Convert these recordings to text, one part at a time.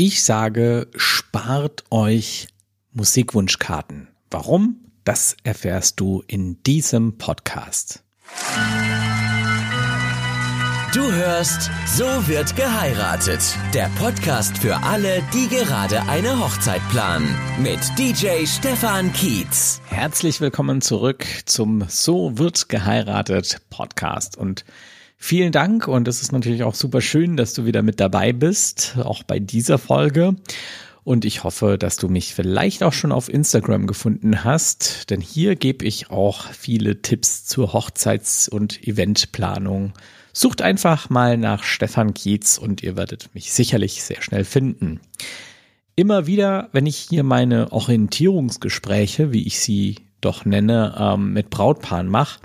Ich sage, spart euch Musikwunschkarten. Warum? Das erfährst du in diesem Podcast. Du hörst So wird geheiratet. Der Podcast für alle, die gerade eine Hochzeit planen. Mit DJ Stefan Kietz. Herzlich willkommen zurück zum So wird geheiratet Podcast. Und Vielen Dank und es ist natürlich auch super schön, dass du wieder mit dabei bist, auch bei dieser Folge. Und ich hoffe, dass du mich vielleicht auch schon auf Instagram gefunden hast, denn hier gebe ich auch viele Tipps zur Hochzeits- und Eventplanung. Sucht einfach mal nach Stefan Kietz und ihr werdet mich sicherlich sehr schnell finden. Immer wieder, wenn ich hier meine Orientierungsgespräche, wie ich sie doch nenne, ähm, mit Brautpaaren mache,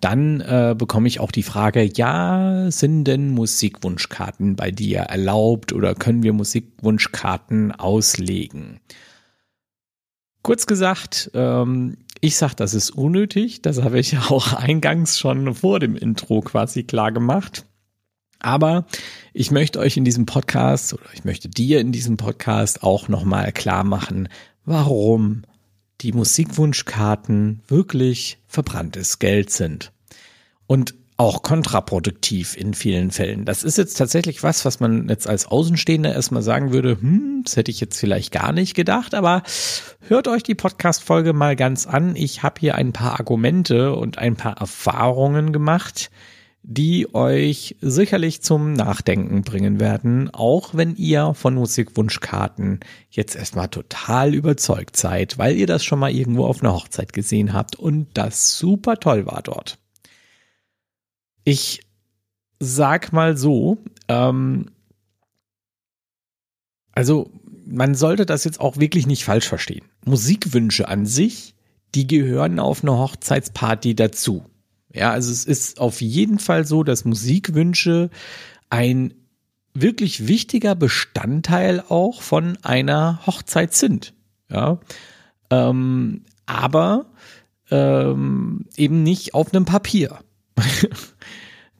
dann äh, bekomme ich auch die Frage, ja, sind denn Musikwunschkarten bei dir erlaubt oder können wir Musikwunschkarten auslegen? Kurz gesagt, ähm, ich sage, das ist unnötig. Das habe ich auch eingangs schon vor dem Intro quasi klar gemacht. Aber ich möchte euch in diesem Podcast oder ich möchte dir in diesem Podcast auch nochmal klar machen, warum die Musikwunschkarten wirklich verbranntes Geld sind. Und auch kontraproduktiv in vielen Fällen. Das ist jetzt tatsächlich was, was man jetzt als Außenstehender erstmal sagen würde, hm, das hätte ich jetzt vielleicht gar nicht gedacht, aber hört euch die Podcast-Folge mal ganz an. Ich habe hier ein paar Argumente und ein paar Erfahrungen gemacht, die euch sicherlich zum Nachdenken bringen werden, auch wenn ihr von Musikwunschkarten jetzt erstmal total überzeugt seid, weil ihr das schon mal irgendwo auf einer Hochzeit gesehen habt und das super toll war dort. Ich sag mal so, ähm, also man sollte das jetzt auch wirklich nicht falsch verstehen. Musikwünsche an sich, die gehören auf eine Hochzeitsparty dazu. Ja, also es ist auf jeden Fall so, dass Musikwünsche ein wirklich wichtiger Bestandteil auch von einer Hochzeit sind. Ja, ähm, aber ähm, eben nicht auf einem Papier.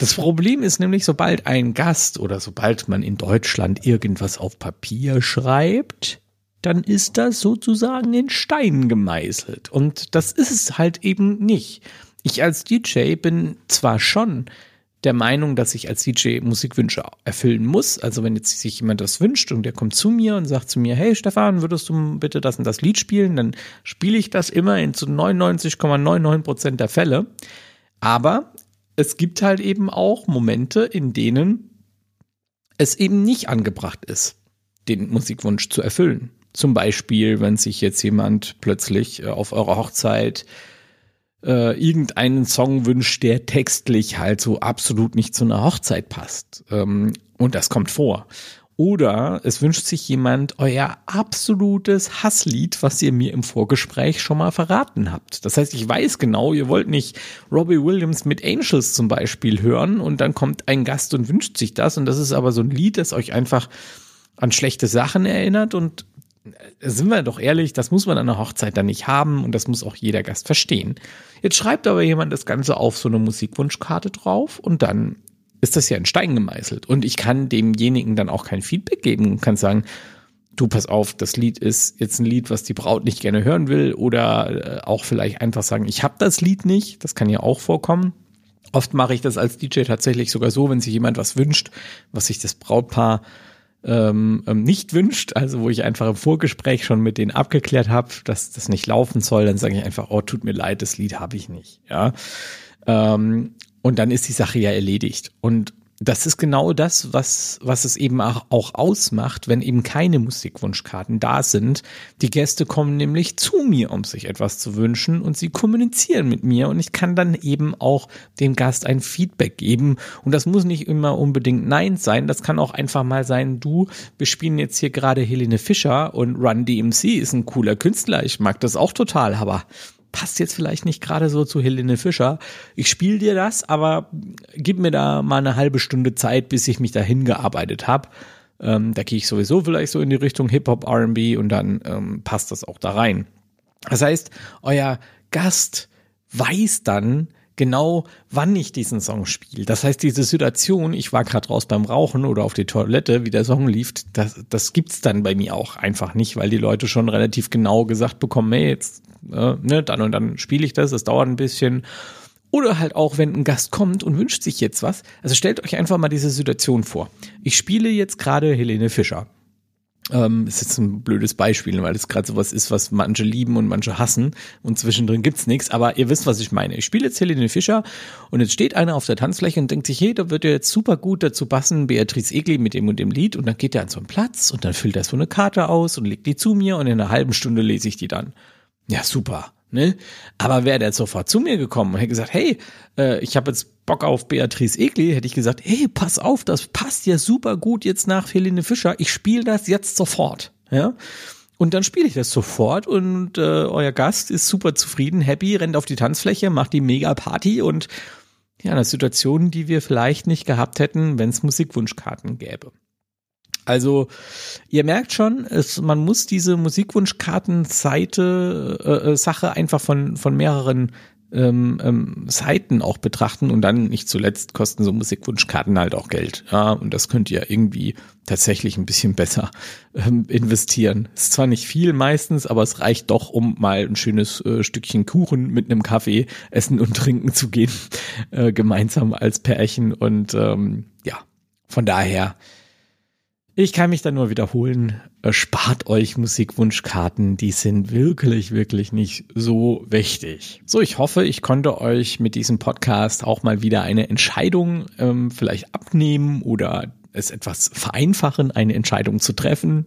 Das Problem ist nämlich, sobald ein Gast oder sobald man in Deutschland irgendwas auf Papier schreibt, dann ist das sozusagen in Stein gemeißelt. Und das ist es halt eben nicht. Ich als DJ bin zwar schon der Meinung, dass ich als DJ Musikwünsche erfüllen muss. Also wenn jetzt sich jemand das wünscht und der kommt zu mir und sagt zu mir, hey Stefan, würdest du bitte das und das Lied spielen, dann spiele ich das immer in zu 99,99 Prozent der Fälle. Aber es gibt halt eben auch Momente, in denen es eben nicht angebracht ist, den Musikwunsch zu erfüllen. Zum Beispiel, wenn sich jetzt jemand plötzlich äh, auf eurer Hochzeit äh, irgendeinen Song wünscht, der textlich halt so absolut nicht zu einer Hochzeit passt. Ähm, und das kommt vor. Oder es wünscht sich jemand euer absolutes Hasslied, was ihr mir im Vorgespräch schon mal verraten habt. Das heißt, ich weiß genau, ihr wollt nicht Robbie Williams mit Angels zum Beispiel hören und dann kommt ein Gast und wünscht sich das und das ist aber so ein Lied, das euch einfach an schlechte Sachen erinnert und äh, sind wir doch ehrlich, das muss man an einer Hochzeit dann nicht haben und das muss auch jeder Gast verstehen. Jetzt schreibt aber jemand das Ganze auf so eine Musikwunschkarte drauf und dann ist das ja in Stein gemeißelt. Und ich kann demjenigen dann auch kein Feedback geben und kann sagen, du pass auf, das Lied ist jetzt ein Lied, was die Braut nicht gerne hören will oder äh, auch vielleicht einfach sagen, ich habe das Lied nicht, das kann ja auch vorkommen. Oft mache ich das als DJ tatsächlich sogar so, wenn sich jemand was wünscht, was sich das Brautpaar ähm, ähm, nicht wünscht, also wo ich einfach im Vorgespräch schon mit denen abgeklärt habe, dass das nicht laufen soll, dann sage ich einfach, oh, tut mir leid, das Lied habe ich nicht. Ja. Ähm, und dann ist die Sache ja erledigt. Und das ist genau das, was, was es eben auch, ausmacht, wenn eben keine Musikwunschkarten da sind. Die Gäste kommen nämlich zu mir, um sich etwas zu wünschen und sie kommunizieren mit mir und ich kann dann eben auch dem Gast ein Feedback geben. Und das muss nicht immer unbedingt Nein sein. Das kann auch einfach mal sein, du, wir spielen jetzt hier gerade Helene Fischer und Run DMC ist ein cooler Künstler. Ich mag das auch total, aber passt jetzt vielleicht nicht gerade so zu Helene Fischer. Ich spiele dir das, aber gib mir da mal eine halbe Stunde Zeit, bis ich mich dahin gearbeitet habe. Ähm, da gehe ich sowieso vielleicht so in die Richtung Hip-Hop, RB und dann ähm, passt das auch da rein. Das heißt, euer Gast weiß dann genau, wann ich diesen Song spiele. Das heißt, diese Situation, ich war gerade raus beim Rauchen oder auf die Toilette, wie der Song lief, das, das gibt's dann bei mir auch einfach nicht, weil die Leute schon relativ genau gesagt bekommen, hey, jetzt, äh, ne, dann und dann spiele ich das, es dauert ein bisschen. Oder halt auch, wenn ein Gast kommt und wünscht sich jetzt was. Also stellt euch einfach mal diese Situation vor. Ich spiele jetzt gerade Helene Fischer. Ähm, ist jetzt ein blödes Beispiel, weil es gerade sowas ist, was manche lieben und manche hassen und zwischendrin gibt's nichts. Aber ihr wisst, was ich meine. Ich spiele jetzt Helene Fischer und jetzt steht einer auf der Tanzfläche und denkt sich, hey, da wird ja jetzt super gut dazu passen, Beatrice Egli mit dem und dem Lied. Und dann geht er an so einen Platz und dann füllt er so eine Karte aus und legt die zu mir und in einer halben Stunde lese ich die dann. Ja, super. Ne? Aber wäre der sofort zu mir gekommen und hätte gesagt, hey, äh, ich habe jetzt Bock auf Beatrice Egli, hätte ich gesagt, hey, pass auf, das passt ja super gut jetzt nach Helene Fischer. Ich spiele das jetzt sofort. Ja. Und dann spiele ich das sofort und äh, euer Gast ist super zufrieden, happy, rennt auf die Tanzfläche, macht die mega Party und ja, eine Situation, die wir vielleicht nicht gehabt hätten, wenn es Musikwunschkarten gäbe. Also ihr merkt schon, es, man muss diese Musikwunschkarten-Seite äh, äh, Sache einfach von von mehreren ähm, ähm, Seiten auch betrachten und dann nicht zuletzt kosten so Musikwunschkarten halt auch Geld. Ja, und das könnt ihr irgendwie tatsächlich ein bisschen besser ähm, investieren. Ist zwar nicht viel meistens, aber es reicht doch, um mal ein schönes äh, Stückchen Kuchen mit einem Kaffee essen und trinken zu gehen, äh, gemeinsam als Pärchen. Und ähm, ja, von daher ich kann mich da nur wiederholen, äh, spart euch Musikwunschkarten, die sind wirklich, wirklich nicht so wichtig. So, ich hoffe, ich konnte euch mit diesem Podcast auch mal wieder eine Entscheidung ähm, vielleicht abnehmen oder es etwas vereinfachen, eine Entscheidung zu treffen.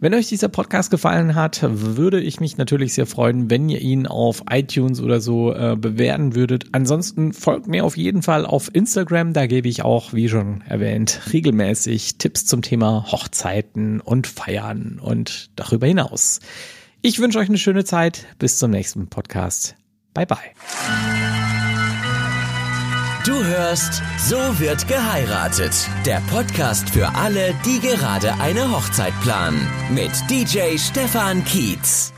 Wenn euch dieser Podcast gefallen hat, würde ich mich natürlich sehr freuen, wenn ihr ihn auf iTunes oder so äh, bewerten würdet. Ansonsten folgt mir auf jeden Fall auf Instagram. Da gebe ich auch, wie schon erwähnt, regelmäßig Tipps zum Thema Hochzeiten und Feiern und darüber hinaus. Ich wünsche euch eine schöne Zeit. Bis zum nächsten Podcast. Bye bye. Du hörst So wird geheiratet. Der Podcast für alle, die gerade eine Hochzeit planen. Mit DJ Stefan Kietz.